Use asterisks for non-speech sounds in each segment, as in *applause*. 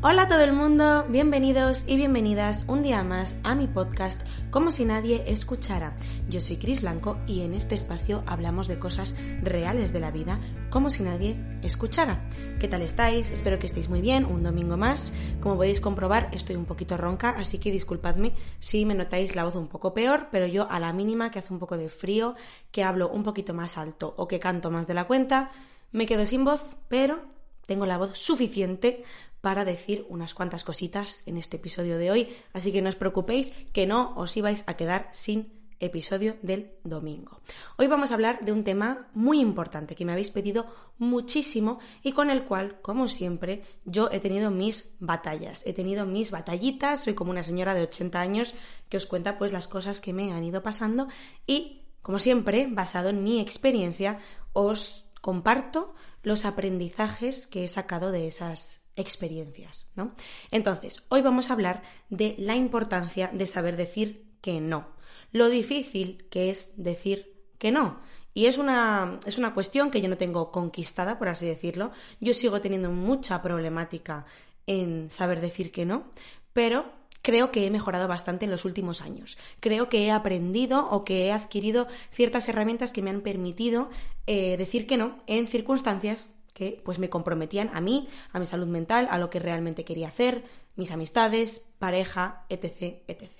Hola a todo el mundo, bienvenidos y bienvenidas un día más a mi podcast Como si nadie escuchara. Yo soy Cris Blanco y en este espacio hablamos de cosas reales de la vida como si nadie escuchara. ¿Qué tal estáis? Espero que estéis muy bien, un domingo más. Como podéis comprobar, estoy un poquito ronca, así que disculpadme si me notáis la voz un poco peor, pero yo a la mínima que hace un poco de frío, que hablo un poquito más alto o que canto más de la cuenta, me quedo sin voz, pero tengo la voz suficiente para decir unas cuantas cositas en este episodio de hoy, así que no os preocupéis que no os ibais a quedar sin episodio del domingo. Hoy vamos a hablar de un tema muy importante que me habéis pedido muchísimo y con el cual, como siempre, yo he tenido mis batallas, he tenido mis batallitas, soy como una señora de 80 años que os cuenta pues las cosas que me han ido pasando y, como siempre, basado en mi experiencia, os comparto los aprendizajes que he sacado de esas experiencias, ¿no? Entonces, hoy vamos a hablar de la importancia de saber decir que no, lo difícil que es decir que no. Y es una, es una cuestión que yo no tengo conquistada, por así decirlo. Yo sigo teniendo mucha problemática en saber decir que no, pero creo que he mejorado bastante en los últimos años. Creo que he aprendido o que he adquirido ciertas herramientas que me han permitido eh, decir que no en circunstancias que pues me comprometían a mí, a mi salud mental, a lo que realmente quería hacer, mis amistades, pareja, etc, etc.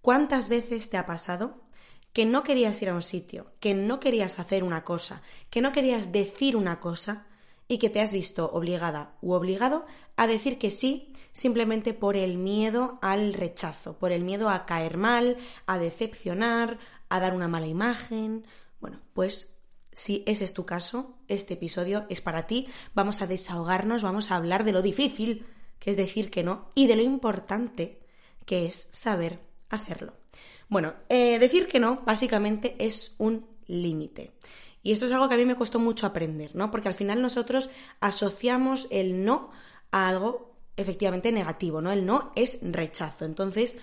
¿Cuántas veces te ha pasado que no querías ir a un sitio, que no querías hacer una cosa, que no querías decir una cosa y que te has visto obligada u obligado a decir que sí simplemente por el miedo al rechazo, por el miedo a caer mal, a decepcionar, a dar una mala imagen? Bueno, pues si ese es tu caso, este episodio es para ti. Vamos a desahogarnos, vamos a hablar de lo difícil que es decir que no y de lo importante que es saber hacerlo. Bueno, eh, decir que no básicamente es un límite. Y esto es algo que a mí me costó mucho aprender, ¿no? Porque al final nosotros asociamos el no a algo efectivamente negativo, ¿no? El no es rechazo. Entonces,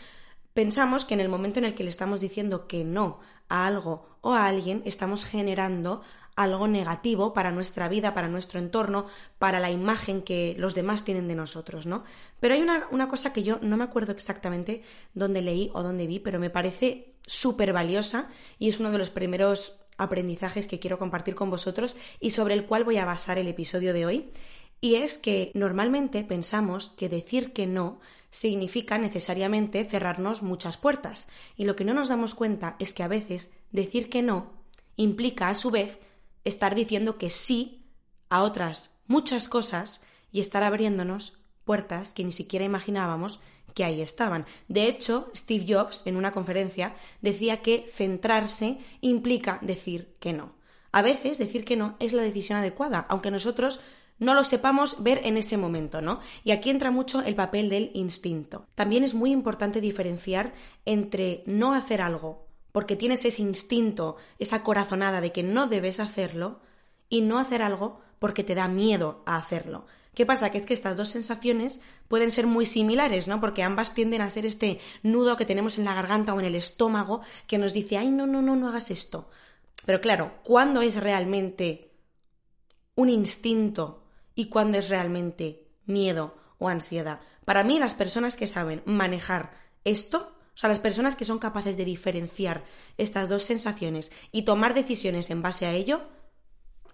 pensamos que en el momento en el que le estamos diciendo que no a algo o a alguien, estamos generando algo negativo para nuestra vida, para nuestro entorno, para la imagen que los demás tienen de nosotros, ¿no? Pero hay una, una cosa que yo no me acuerdo exactamente dónde leí o dónde vi, pero me parece súper valiosa y es uno de los primeros aprendizajes que quiero compartir con vosotros y sobre el cual voy a basar el episodio de hoy. Y es que normalmente pensamos que decir que no significa necesariamente cerrarnos muchas puertas. Y lo que no nos damos cuenta es que a veces decir que no implica a su vez estar diciendo que sí a otras muchas cosas y estar abriéndonos puertas que ni siquiera imaginábamos que ahí estaban. De hecho, Steve Jobs en una conferencia decía que centrarse implica decir que no. A veces decir que no es la decisión adecuada, aunque nosotros no lo sepamos ver en ese momento, ¿no? Y aquí entra mucho el papel del instinto. También es muy importante diferenciar entre no hacer algo porque tienes ese instinto, esa corazonada de que no debes hacerlo, y no hacer algo porque te da miedo a hacerlo. ¿Qué pasa? Que es que estas dos sensaciones pueden ser muy similares, ¿no? Porque ambas tienden a ser este nudo que tenemos en la garganta o en el estómago que nos dice, ay, no, no, no, no hagas esto. Pero claro, ¿cuándo es realmente un instinto y cuándo es realmente miedo o ansiedad. Para mí, las personas que saben manejar esto, o sea, las personas que son capaces de diferenciar estas dos sensaciones y tomar decisiones en base a ello,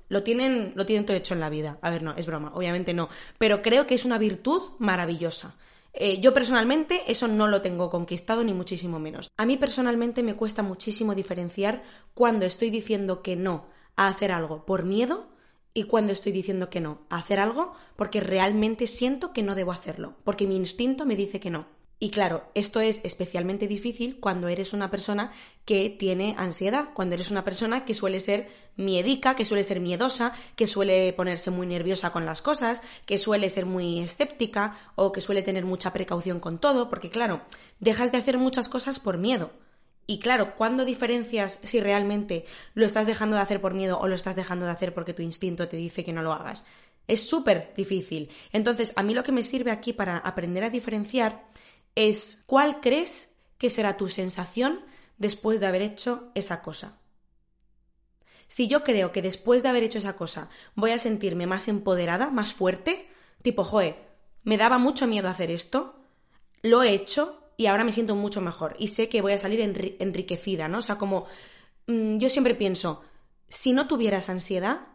lo tienen, lo tienen todo hecho en la vida. A ver, no, es broma, obviamente no. Pero creo que es una virtud maravillosa. Eh, yo personalmente eso no lo tengo conquistado ni muchísimo menos. A mí personalmente me cuesta muchísimo diferenciar cuando estoy diciendo que no a hacer algo por miedo y cuando estoy diciendo que no hacer algo porque realmente siento que no debo hacerlo, porque mi instinto me dice que no. Y claro, esto es especialmente difícil cuando eres una persona que tiene ansiedad, cuando eres una persona que suele ser miedica, que suele ser miedosa, que suele ponerse muy nerviosa con las cosas, que suele ser muy escéptica o que suele tener mucha precaución con todo, porque claro, dejas de hacer muchas cosas por miedo. Y claro, ¿cuándo diferencias si realmente lo estás dejando de hacer por miedo o lo estás dejando de hacer porque tu instinto te dice que no lo hagas? Es súper difícil. Entonces, a mí lo que me sirve aquí para aprender a diferenciar es cuál crees que será tu sensación después de haber hecho esa cosa. Si yo creo que después de haber hecho esa cosa voy a sentirme más empoderada, más fuerte, tipo, joe, me daba mucho miedo hacer esto, lo he hecho y ahora me siento mucho mejor y sé que voy a salir enriquecida, ¿no? O sea, como mm, yo siempre pienso, si no tuvieras ansiedad,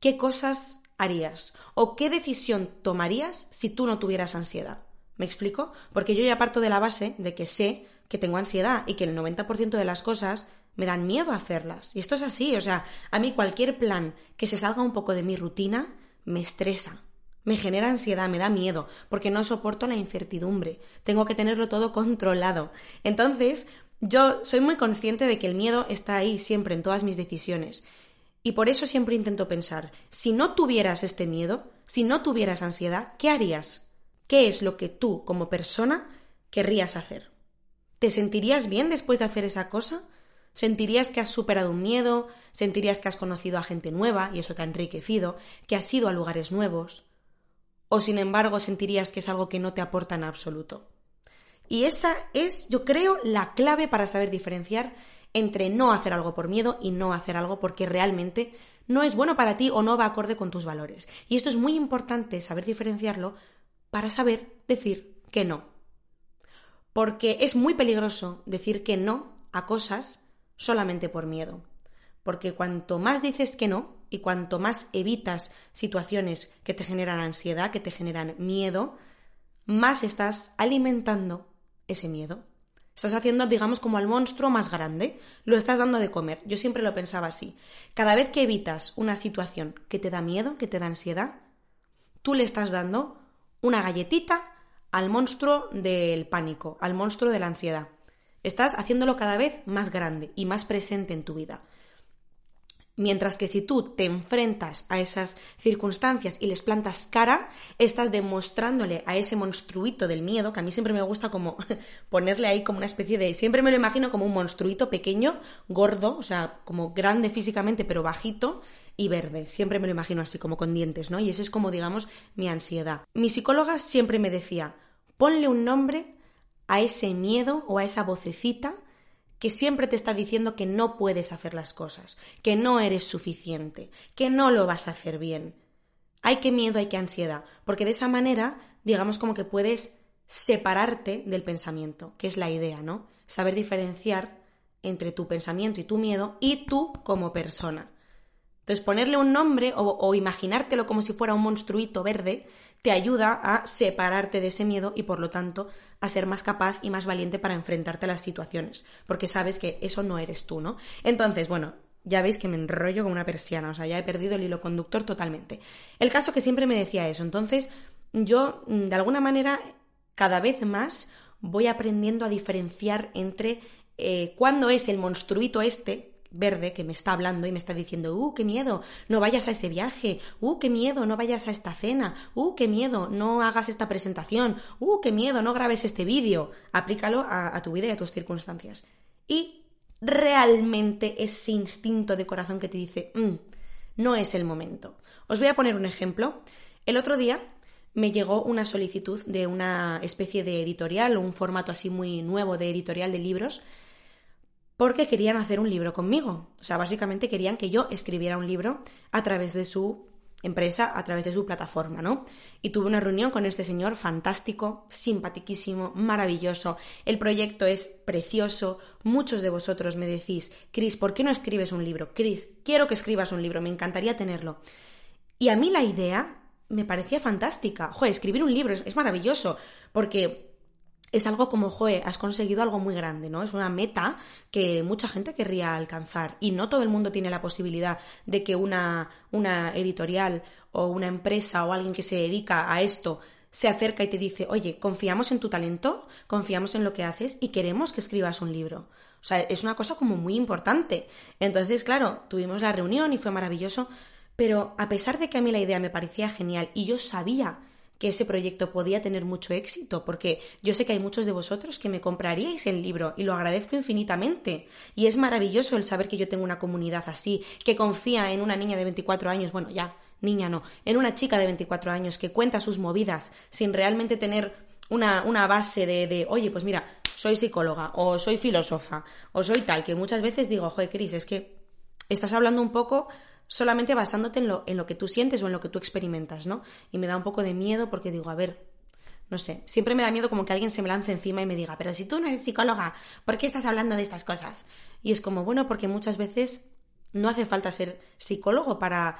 ¿qué cosas harías? ¿O qué decisión tomarías si tú no tuvieras ansiedad? ¿Me explico? Porque yo ya parto de la base de que sé que tengo ansiedad y que el 90% de las cosas me dan miedo a hacerlas. Y esto es así, o sea, a mí cualquier plan que se salga un poco de mi rutina me estresa, me genera ansiedad, me da miedo, porque no soporto la incertidumbre, tengo que tenerlo todo *laughs* controlado. Entonces, yo soy muy consciente de que el miedo está ahí siempre en todas mis decisiones. Y por eso siempre intento pensar, si no tuvieras este miedo, si no tuvieras ansiedad, ¿qué harías? ¿Qué es lo que tú, como persona, querrías hacer? ¿Te sentirías bien después de hacer esa cosa? ¿Sentirías que has superado un miedo? ¿Sentirías que has conocido a gente nueva y eso te ha enriquecido? ¿Que has ido a lugares nuevos? ¿O sin embargo sentirías que es algo que no te aporta en absoluto? Y esa es, yo creo, la clave para saber diferenciar entre no hacer algo por miedo y no hacer algo porque realmente no es bueno para ti o no va acorde con tus valores. Y esto es muy importante saber diferenciarlo para saber decir que no. Porque es muy peligroso decir que no a cosas solamente por miedo. Porque cuanto más dices que no y cuanto más evitas situaciones que te generan ansiedad, que te generan miedo, más estás alimentando ese miedo. Estás haciendo, digamos, como al monstruo más grande, lo estás dando de comer. Yo siempre lo pensaba así. Cada vez que evitas una situación que te da miedo, que te da ansiedad, tú le estás dando una galletita al monstruo del pánico, al monstruo de la ansiedad. Estás haciéndolo cada vez más grande y más presente en tu vida. Mientras que si tú te enfrentas a esas circunstancias y les plantas cara, estás demostrándole a ese monstruito del miedo, que a mí siempre me gusta como *laughs* ponerle ahí como una especie de... Siempre me lo imagino como un monstruito pequeño, gordo, o sea, como grande físicamente pero bajito, y verde. Siempre me lo imagino así, como con dientes, ¿no? Y ese es como, digamos, mi ansiedad. Mi psicóloga siempre me decía, ponle un nombre a ese miedo o a esa vocecita que siempre te está diciendo que no puedes hacer las cosas, que no eres suficiente, que no lo vas a hacer bien. Hay que miedo, hay que ansiedad, porque de esa manera, digamos como que puedes separarte del pensamiento, que es la idea, ¿no? Saber diferenciar entre tu pensamiento y tu miedo y tú como persona. Entonces, ponerle un nombre o, imaginártelo como si fuera un monstruito verde te ayuda a separarte de ese miedo y, por lo tanto, a ser más capaz y más valiente para enfrentarte a las situaciones, porque sabes que eso no eres tú, ¿no? Entonces, bueno, ya veis que me enrollo como una persiana, o sea, ya he perdido el hilo conductor totalmente. El caso que siempre me decía eso, entonces yo, de alguna manera, cada vez más voy aprendiendo a diferenciar entre eh, cuándo es el monstruito este, verde que me está hablando y me está diciendo, uh, qué miedo, no vayas a ese viaje, uh, qué miedo, no vayas a esta cena, uh, qué miedo, no hagas esta presentación, uh, qué miedo, no grabes este vídeo. Aplícalo a, tu vida y a tus circunstancias. Y realmente ese instinto de corazón que te dice, mm, no es el momento. Os voy a poner un ejemplo. El otro día me llegó una solicitud de una especie de editorial, un formato así muy nuevo de editorial de libros, porque querían hacer un libro conmigo. O sea, básicamente querían que yo escribiera un libro a través de su empresa, a través de su plataforma, ¿no? Y tuve una reunión con este señor fantástico, simpatiquísimo, maravilloso. El proyecto es precioso. Muchos de vosotros me decís, Cris, ¿por qué no escribes un libro? Cris, quiero que escribas un libro, me encantaría tenerlo. Y a mí la idea me parecía fantástica. Joder, escribir un libro es, es maravilloso, porque es algo como, joe, has conseguido algo muy grande, ¿no? Es una meta que mucha gente querría alcanzar y no todo el mundo tiene la posibilidad de que una, una editorial o una empresa o alguien que se dedica a esto se acerca y te dice, oye, confiamos en tu talento, confiamos en lo que haces y queremos que escribas un libro. O sea, es una cosa como muy importante. Entonces, claro, tuvimos la reunión y fue maravilloso, pero a pesar de que a mí la idea me parecía genial y yo sabía que ese proyecto podía tener mucho éxito, porque yo sé que hay muchos de vosotros que me compraríais el libro y lo agradezco infinitamente. Y es maravilloso el saber que yo tengo una comunidad así, que confía en una niña de 24 años, bueno, ya, niña no, en una chica de 24 años que cuenta sus movidas sin realmente tener una, una base de, de, oye, pues mira, soy psicóloga o soy filósofa o soy tal, que muchas veces digo, joder, Cris, es que estás hablando un poco solamente basándote en lo, en lo que tú sientes o en lo que tú experimentas, ¿no? Y me da un poco de miedo porque digo, a ver, no sé, siempre me da miedo como que alguien se me lance encima y me diga, pero si tú no eres psicóloga, ¿por qué estás hablando de estas cosas? Y es como, bueno, porque muchas veces no hace falta ser psicólogo para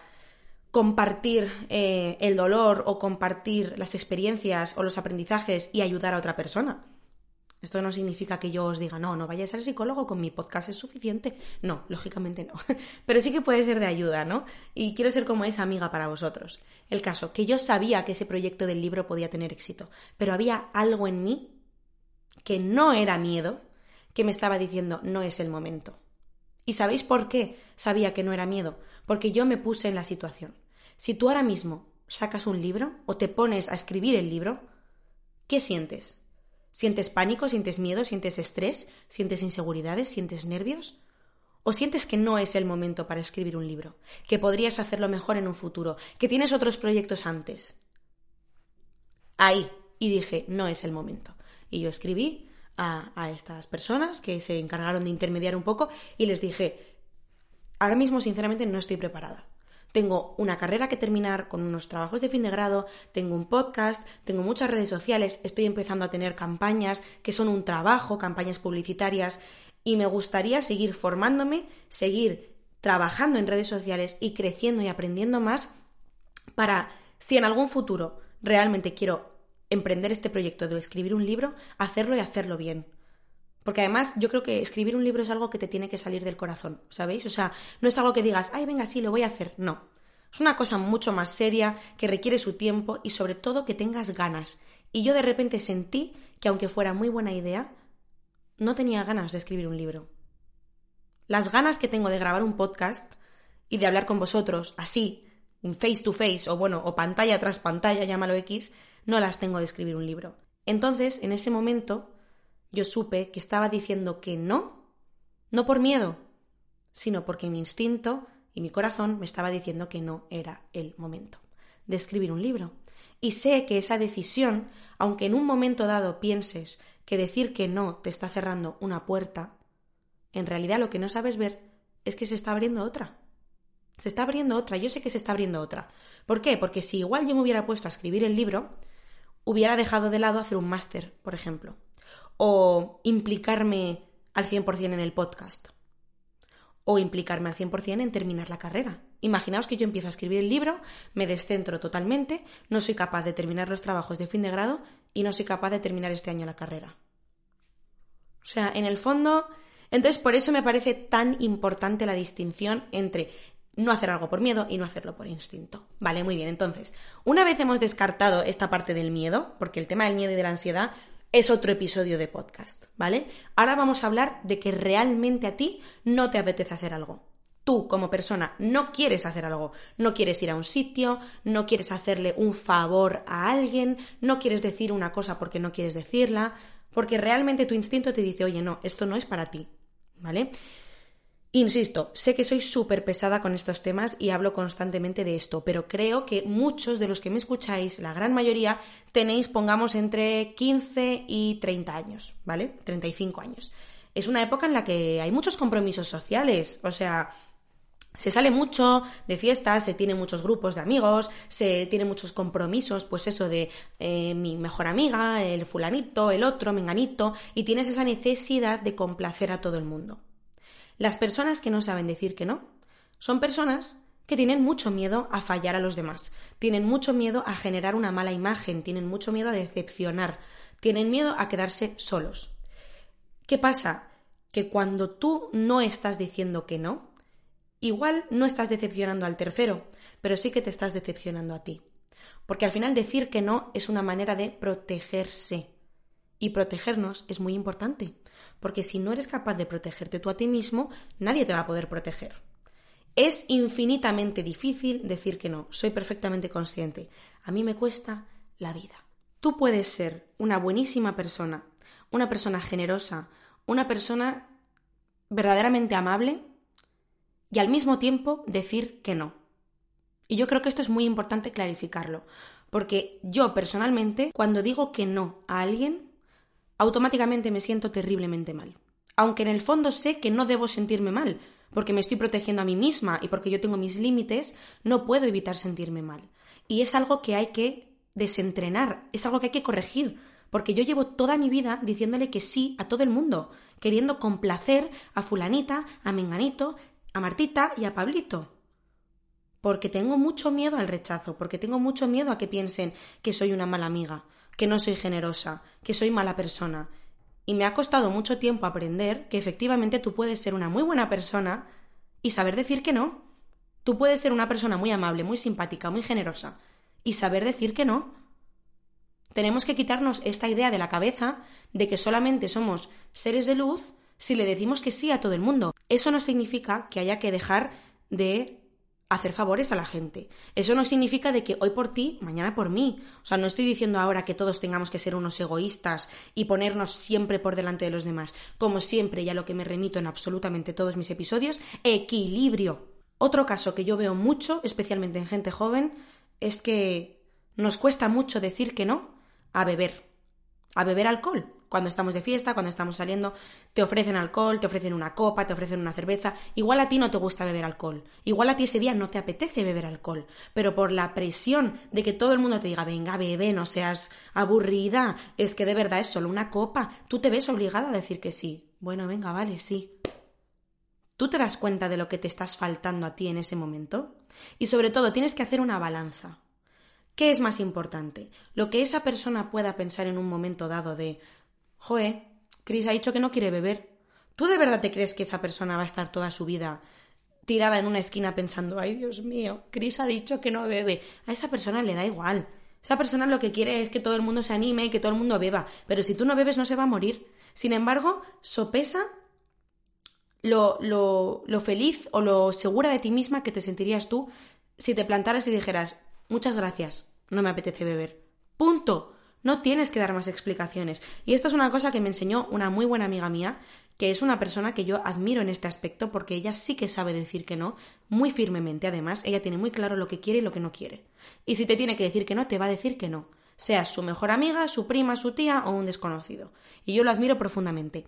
compartir eh, el dolor o compartir las experiencias o los aprendizajes y ayudar a otra persona. Esto no significa que yo os diga, no, no vayáis al psicólogo, con mi podcast es suficiente. No, lógicamente no. *laughs* Pero sí que puede ser de ayuda, ¿no? Y quiero ser como esa amiga para vosotros. El caso, que yo sabía que ese proyecto del libro podía tener éxito, pero había algo en mí que no era miedo, que me estaba diciendo, no es el momento. ¿Y sabéis por qué sabía que no era miedo? Porque yo me puse en la situación. Si tú ahora mismo sacas un libro o te pones a escribir el libro, ¿qué sientes? ¿Sientes pánico, sientes miedo, sientes estrés, sientes inseguridades, sientes nervios? ¿O sientes que no es el momento para escribir un libro? ¿Que podrías hacerlo mejor en un futuro? ¿Que tienes otros proyectos antes? Ahí. Y dije, no es el momento. Y yo escribí a, estas personas que se encargaron de intermediar un poco y les dije, ahora mismo sinceramente no estoy preparada. Tengo una carrera que terminar con unos trabajos de fin de grado, tengo un podcast, tengo muchas redes sociales, estoy empezando a tener campañas que son un trabajo, campañas publicitarias, y me gustaría seguir formándome, seguir trabajando en redes sociales y creciendo y aprendiendo más para, si en algún futuro realmente quiero emprender este proyecto de escribir un libro, hacerlo y hacerlo bien. Porque además yo creo que escribir un libro es algo que te tiene que salir del corazón, ¿sabéis? O sea, no es algo que digas, ay, venga, sí, lo voy a hacer. No. Es una cosa mucho más seria, que requiere su tiempo y sobre todo que tengas ganas. Y yo de repente sentí que aunque fuera muy buena idea, no tenía ganas de escribir un libro. Las ganas que tengo de grabar un podcast y de hablar con vosotros así, face to face o bueno, o pantalla tras pantalla, llámalo X, no las tengo de escribir un libro. Entonces, en ese momento, yo supe que estaba diciendo que no, no por miedo, sino porque mi instinto y mi corazón me estaba diciendo que no era el momento de escribir un libro. Y sé que esa decisión, aunque en un momento dado pienses que decir que no te está cerrando una puerta, en realidad lo que no sabes ver es que se está abriendo otra. Se está abriendo otra, yo sé que se está abriendo otra. ¿Por qué? Porque si igual yo me hubiera puesto a escribir el libro, hubiera dejado de lado hacer un máster, por ejemplo, o implicarme al 100% en el podcast, o implicarme al 100% en terminar la carrera. Imaginaos que yo empiezo a escribir el libro, me descentro totalmente, no soy capaz de terminar los trabajos de fin de grado y no soy capaz de terminar este año la carrera. O sea, en el fondo, entonces por eso me parece tan importante la distinción entre no hacer algo por miedo y no hacerlo por instinto. Vale, muy bien. Entonces, una vez hemos descartado esta parte del miedo, porque el tema del miedo y de la ansiedad es otro episodio de podcast, ¿vale? Ahora vamos a hablar de que realmente a ti no te apetece hacer algo. Tú, como persona, no quieres hacer algo, no quieres ir a un sitio, no quieres hacerle un favor a alguien, no quieres decir una cosa porque no quieres decirla, porque realmente tu instinto te dice, oye, no, esto no es para ti, ¿vale? Insisto, sé que soy súper pesada con estos temas y hablo constantemente de esto, pero creo que muchos de los que me escucháis, la gran mayoría, tenéis, pongamos, entre 15 y 30 años, ¿vale? 35 años. Es una época en la que hay muchos compromisos sociales, o sea, se sale mucho de fiestas, se tiene muchos grupos de amigos, se tiene muchos compromisos, pues eso de eh, mi mejor amiga, el fulanito, el otro, menganito, y tienes esa necesidad de complacer a todo el mundo. Las personas que no saben decir que no son personas que tienen mucho miedo a fallar a los demás, tienen mucho miedo a generar una mala imagen, tienen mucho miedo a decepcionar, tienen miedo a quedarse solos. ¿Qué pasa? Que cuando tú no estás diciendo que no, igual no estás decepcionando al tercero, pero sí que te estás decepcionando a ti. Porque al final decir que no es una manera de protegerse. Y protegernos es muy importante, porque si no eres capaz de protegerte tú a ti mismo, nadie te va a poder proteger. Es infinitamente difícil decir que no, soy perfectamente consciente. A mí me cuesta la vida. Tú puedes ser una buenísima persona, una persona generosa, una persona verdaderamente amable y al mismo tiempo decir que no. Y yo creo que esto es muy importante clarificarlo, porque yo personalmente, cuando digo que no a alguien, automáticamente me siento terriblemente mal. Aunque en el fondo sé que no debo sentirme mal, porque me estoy protegiendo a mí misma y porque yo tengo mis límites, no puedo evitar sentirme mal. Y es algo que hay que desentrenar, es algo que hay que corregir, porque yo llevo toda mi vida diciéndole que sí a todo el mundo, queriendo complacer a fulanita, a menganito, a Martita y a Pablito. Porque tengo mucho miedo al rechazo, porque tengo mucho miedo a que piensen que soy una mala amiga, que no soy generosa, que soy mala persona. Y me ha costado mucho tiempo aprender que efectivamente tú puedes ser una muy buena persona y saber decir que no. Tú puedes ser una persona muy amable, muy simpática, muy generosa y saber decir que no. Tenemos que quitarnos esta idea de la cabeza de que solamente somos seres de luz si le decimos que sí a todo el mundo. Eso no significa que haya que dejar de hacer favores a la gente. Eso no significa de que hoy por ti, mañana por mí. O sea, no estoy diciendo ahora que todos tengamos que ser unos egoístas y ponernos siempre por delante de los demás. Como siempre, y a lo que me remito en absolutamente todos mis episodios, equilibrio. Otro caso que yo veo mucho, especialmente en gente joven, es que nos cuesta mucho decir que no a beber, a beber alcohol. Cuando estamos de fiesta, cuando estamos saliendo, te ofrecen alcohol, te ofrecen una copa, te ofrecen una cerveza. Igual a ti no te gusta beber alcohol. Igual a ti ese día no te apetece beber alcohol. Pero por la presión de que todo el mundo te diga, venga, bebe, no seas aburrida, es que de verdad es solo una copa, tú te ves obligada a decir que sí. Bueno, venga, vale, sí. ¿Tú te das cuenta de lo que te estás faltando a ti en ese momento? Y sobre todo, tienes que hacer una balanza. ¿Qué es más importante? Lo que esa persona pueda pensar en un momento dado de, joe, Chris ha dicho que no quiere beber. ¿Tú de verdad te crees que esa persona va a estar toda su vida tirada en una esquina pensando, ay Dios mío, Chris ha dicho que no bebe? A esa persona le da igual. Esa persona lo que quiere es que todo el mundo se anime y que todo el mundo beba. Pero si tú no bebes no se va a morir. Sin embargo, sopesa lo, lo, lo feliz o lo segura de ti misma que te sentirías tú si te plantaras y dijeras, Muchas gracias. No me apetece beber. Punto. No tienes que dar más explicaciones. Y esto es una cosa que me enseñó una muy buena amiga mía, que es una persona que yo admiro en este aspecto porque ella sí que sabe decir que no, muy firmemente además, ella tiene muy claro lo que quiere y lo que no quiere. Y si te tiene que decir que no, te va a decir que no, sea su mejor amiga, su prima, su tía o un desconocido. Y yo lo admiro profundamente.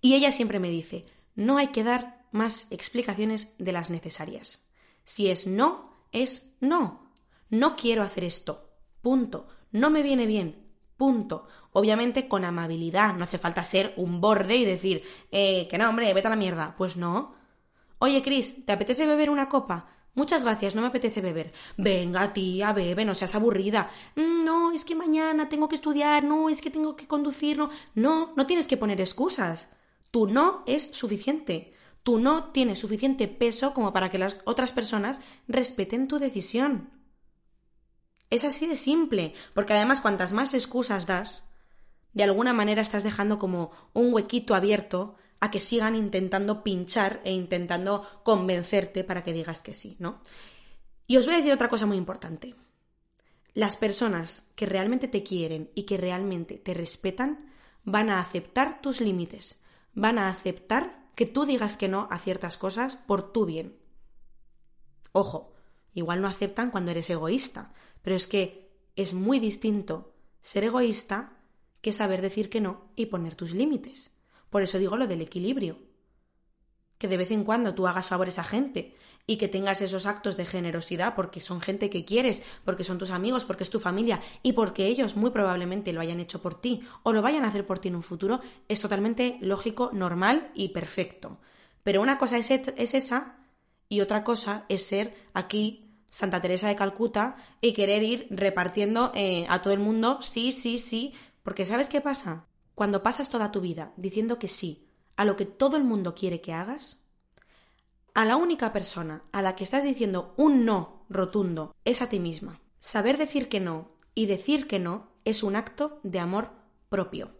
Y ella siempre me dice, no hay que dar más explicaciones de las necesarias. Si es no, es no. No quiero hacer esto. Punto. No me viene bien. Punto. Obviamente con amabilidad. No hace falta ser un borde y decir, eh, que no, hombre, vete a la mierda. Pues no. Oye, Cris, ¿te apetece beber una copa? Muchas gracias, no me apetece beber. Venga, tía, bebe, no seas aburrida. Mm, no, es que mañana tengo que estudiar, no, es que tengo que conducir, no. No, no tienes que poner excusas. Tu no es suficiente. Tú no tienes suficiente peso como para que las otras personas respeten tu decisión. Es así de simple, porque además cuantas más excusas das, de alguna manera estás dejando como un huequito abierto a que sigan intentando pinchar e intentando convencerte para que digas que sí, ¿no? Y os voy a decir otra cosa muy importante. Las personas que realmente te quieren y que realmente te respetan van a aceptar tus límites, van a aceptar que tú digas que no a ciertas cosas por tu bien. Ojo, igual no aceptan cuando eres egoísta, pero es que es muy distinto ser egoísta que saber decir que no y poner tus límites. Por eso digo lo del equilibrio. Que de vez en cuando tú hagas favores a gente y que tengas esos actos de generosidad porque son gente que quieres, porque son tus amigos, porque es tu familia y porque ellos muy probablemente lo hayan hecho por ti o lo vayan a hacer por ti en un futuro, es totalmente lógico, normal y perfecto. Pero una cosa es, esa y otra cosa es ser aquí Santa Teresa de Calcuta y querer ir repartiendo eh, a todo el mundo sí, sí, sí, porque ¿sabes qué pasa? Cuando pasas toda tu vida diciendo que sí a lo que todo el mundo quiere que hagas, a la única persona a la que estás diciendo un no rotundo es a ti misma. Saber decir que no y decir que no es un acto de amor propio.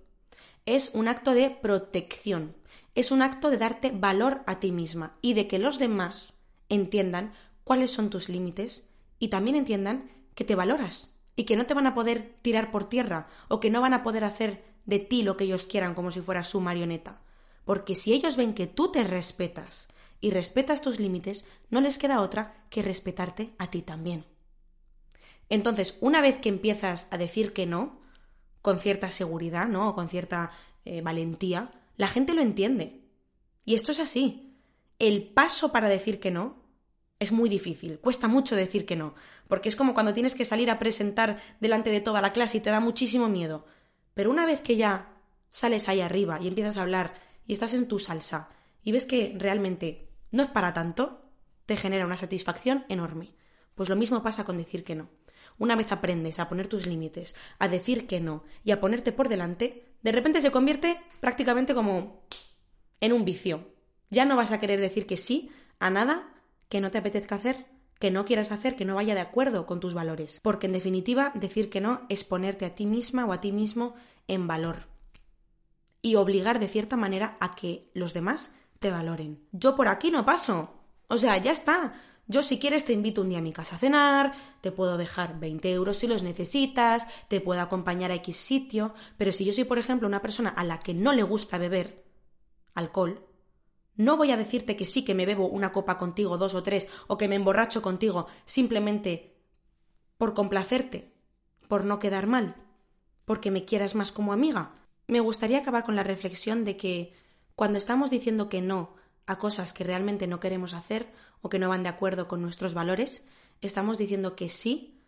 Es un acto de protección. Es un acto de darte valor a ti misma y de que los demás entiendan cuáles son tus límites y también entiendan que te valoras y que no te van a poder tirar por tierra o que no van a poder hacer de ti lo que ellos quieran como si fuera su marioneta. Porque si ellos ven que tú te respetas y respetas tus límites, no les queda otra que respetarte a ti también. Entonces, una vez que empiezas a decir que no, con cierta seguridad, ¿no? O con cierta eh, valentía, la gente lo entiende. Y esto es así. El paso para decir que no es muy difícil, cuesta mucho decir que no, porque es como cuando tienes que salir a presentar delante de toda la clase y te da muchísimo miedo. Pero una vez que ya sales ahí arriba y empiezas a hablar y estás en tu salsa y ves que realmente no es para tanto, te genera una satisfacción enorme. Pues lo mismo pasa con decir que no. Una vez aprendes a poner tus límites, a decir que no y a ponerte por delante, de repente se convierte prácticamente como en un vicio. Ya no vas a querer decir que sí a nada que no te apetezca hacer, que no quieras hacer, que no vaya de acuerdo con tus valores. Porque en definitiva, decir que no es ponerte a ti misma o a ti mismo en valor. Y obligar de cierta manera a que los demás te valoren. Yo por aquí no paso. O sea, ya está. Yo si quieres te invito un día a mi casa a cenar, te puedo dejar 20 euros si los necesitas, te puedo acompañar a X sitio, pero si yo soy, por ejemplo, una persona a la que no le gusta beber alcohol, no voy a decirte que sí que me bebo una copa contigo, dos o tres, o que me emborracho contigo, simplemente por complacerte, por no quedar mal, porque me quieras más como amiga. Me gustaría acabar con la reflexión de que cuando estamos diciendo que no a cosas que realmente no queremos hacer o que no van de acuerdo con nuestros valores, estamos diciendo que sí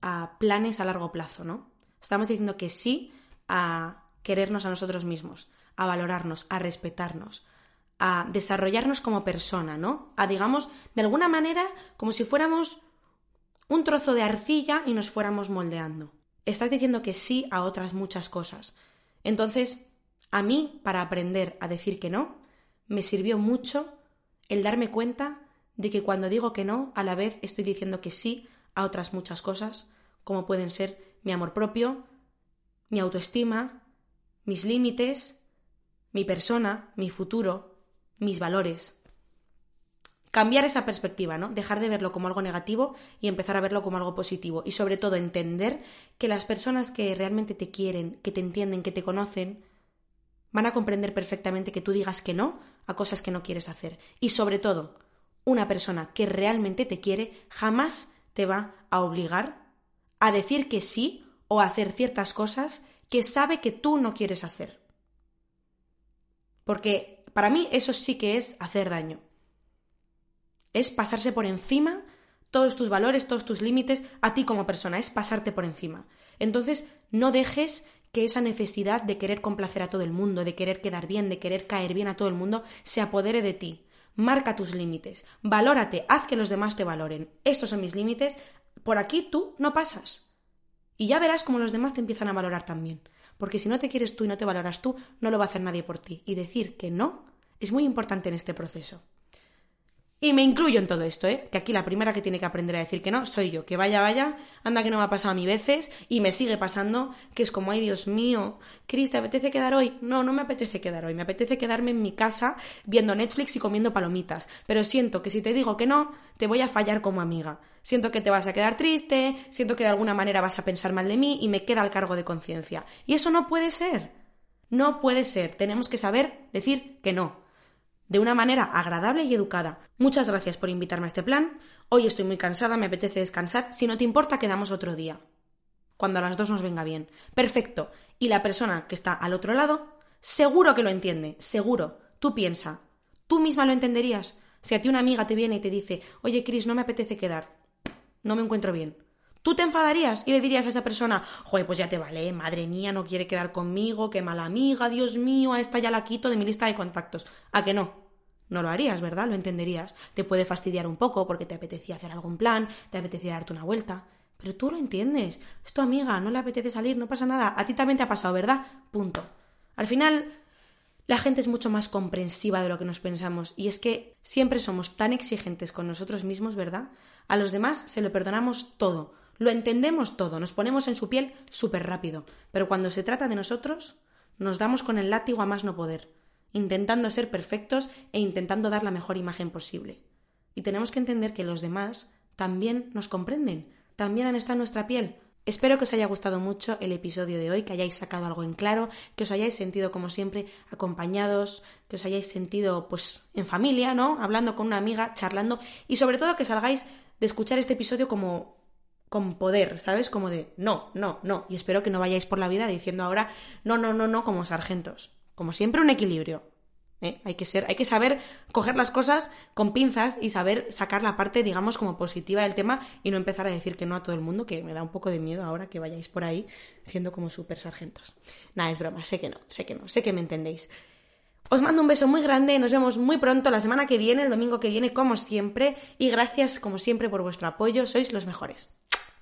a planes a largo plazo, ¿no? Estamos diciendo que sí a querernos a nosotros mismos, a valorarnos, a respetarnos, a desarrollarnos como persona, ¿no? A, digamos, de alguna manera, como si fuéramos un trozo de arcilla y nos fuéramos moldeando. Estás diciendo que sí a otras muchas cosas. Entonces, a mí, para aprender a decir que no, me sirvió mucho el darme cuenta de que cuando digo que no, a la vez estoy diciendo que sí a otras muchas cosas, como pueden ser mi amor propio, mi autoestima, mis límites, mi persona, mi futuro, mis valores. Cambiar esa perspectiva, ¿no? Dejar de verlo como algo negativo y empezar a verlo como algo positivo. Y sobre todo entender que las personas que realmente te quieren, que te entienden, que te conocen, van a comprender perfectamente que tú digas que no a cosas que no quieres hacer. Y sobre todo, una persona que realmente te quiere jamás te va a obligar a decir que sí o a hacer ciertas cosas que sabe que tú no quieres hacer. Porque para mí eso sí que es hacer daño. Es pasarse por encima todos tus valores, todos tus límites, a ti como persona, es pasarte por encima. Entonces, no dejes que esa necesidad de querer complacer a todo el mundo, de querer quedar bien, de querer caer bien a todo el mundo, se apodere de ti. Marca tus límites, valórate, haz que los demás te valoren. Estos son mis límites, por aquí tú no pasas. Y ya verás cómo los demás te empiezan a valorar también. Porque si no te quieres tú y no te valoras tú, no lo va a hacer nadie por ti. Y decir que no es muy importante en este proceso. Y me incluyo en todo esto, ¿eh? Que aquí la primera que tiene que aprender a decir que no soy yo. Que vaya, vaya, anda que no me ha pasado a mí veces y me sigue pasando, que es como, ay Dios mío, Cris, ¿te apetece quedar hoy? No, no me apetece quedar hoy. Me apetece quedarme en mi casa viendo Netflix y comiendo palomitas. Pero siento que si te digo que no, te voy a fallar como amiga. Siento que te vas a quedar triste, siento que de alguna manera vas a pensar mal de mí y me queda el cargo de conciencia. Y eso no puede ser. No puede ser. Tenemos que saber decir que no de una manera agradable y educada. Muchas gracias por invitarme a este plan. Hoy estoy muy cansada, me apetece descansar. Si no te importa, quedamos otro día. Cuando a las dos nos venga bien. Perfecto. Y la persona que está al otro lado, seguro que lo entiende, seguro. Tú piensa. ¿Tú misma lo entenderías? Si a ti una amiga te viene y te dice, oye, Cris, no me apetece quedar. No me encuentro bien. ¿Tú te enfadarías y le dirías a esa persona, joder, pues ya te vale, madre mía, no quiere quedar conmigo, qué mala amiga, Dios mío, a esta ya la quito de mi lista de contactos? ¿A que no? No lo harías, ¿verdad? Lo entenderías. Te puede fastidiar un poco porque te apetecía hacer algún plan, te apetecía darte una vuelta. Pero tú lo entiendes. Es tu amiga, no le apetece salir, no pasa nada. A ti también te ha pasado, ¿verdad? Punto. Al final, la gente es mucho más comprensiva de lo que nos pensamos. Y es que siempre somos tan exigentes con nosotros mismos, ¿verdad? A los demás se lo perdonamos todo Lo entendemos todo, nos ponemos en su piel súper rápido, pero cuando se trata de nosotros, nos damos con el látigo a más no poder, intentando ser perfectos e intentando dar la mejor imagen posible. Y tenemos que entender que los demás también nos comprenden, también han estado en nuestra piel. Espero que os haya gustado mucho el episodio de hoy, que hayáis sacado algo en claro, que os hayáis sentido como siempre acompañados, que os hayáis sentido pues en familia, ¿no? Hablando con una amiga, charlando y sobre todo que salgáis de escuchar este episodio como con poder, ¿sabes? Como de no, no, no. Y espero que no vayáis por la vida diciendo ahora no, no, no, no como sargentos. Como siempre un equilibrio. ¿eh? Hay que ser, hay que saber coger las cosas con pinzas y saber sacar la parte, digamos, como positiva del tema y no empezar a decir que no a todo el mundo, que me da un poco de miedo ahora que vayáis por ahí siendo como súper sargentos. Nada, es broma, sé que no, sé que no, sé que me entendéis. Os mando un beso muy grande, nos vemos muy pronto la semana que viene, el domingo que viene, como siempre, y gracias como siempre por vuestro apoyo, sois los mejores.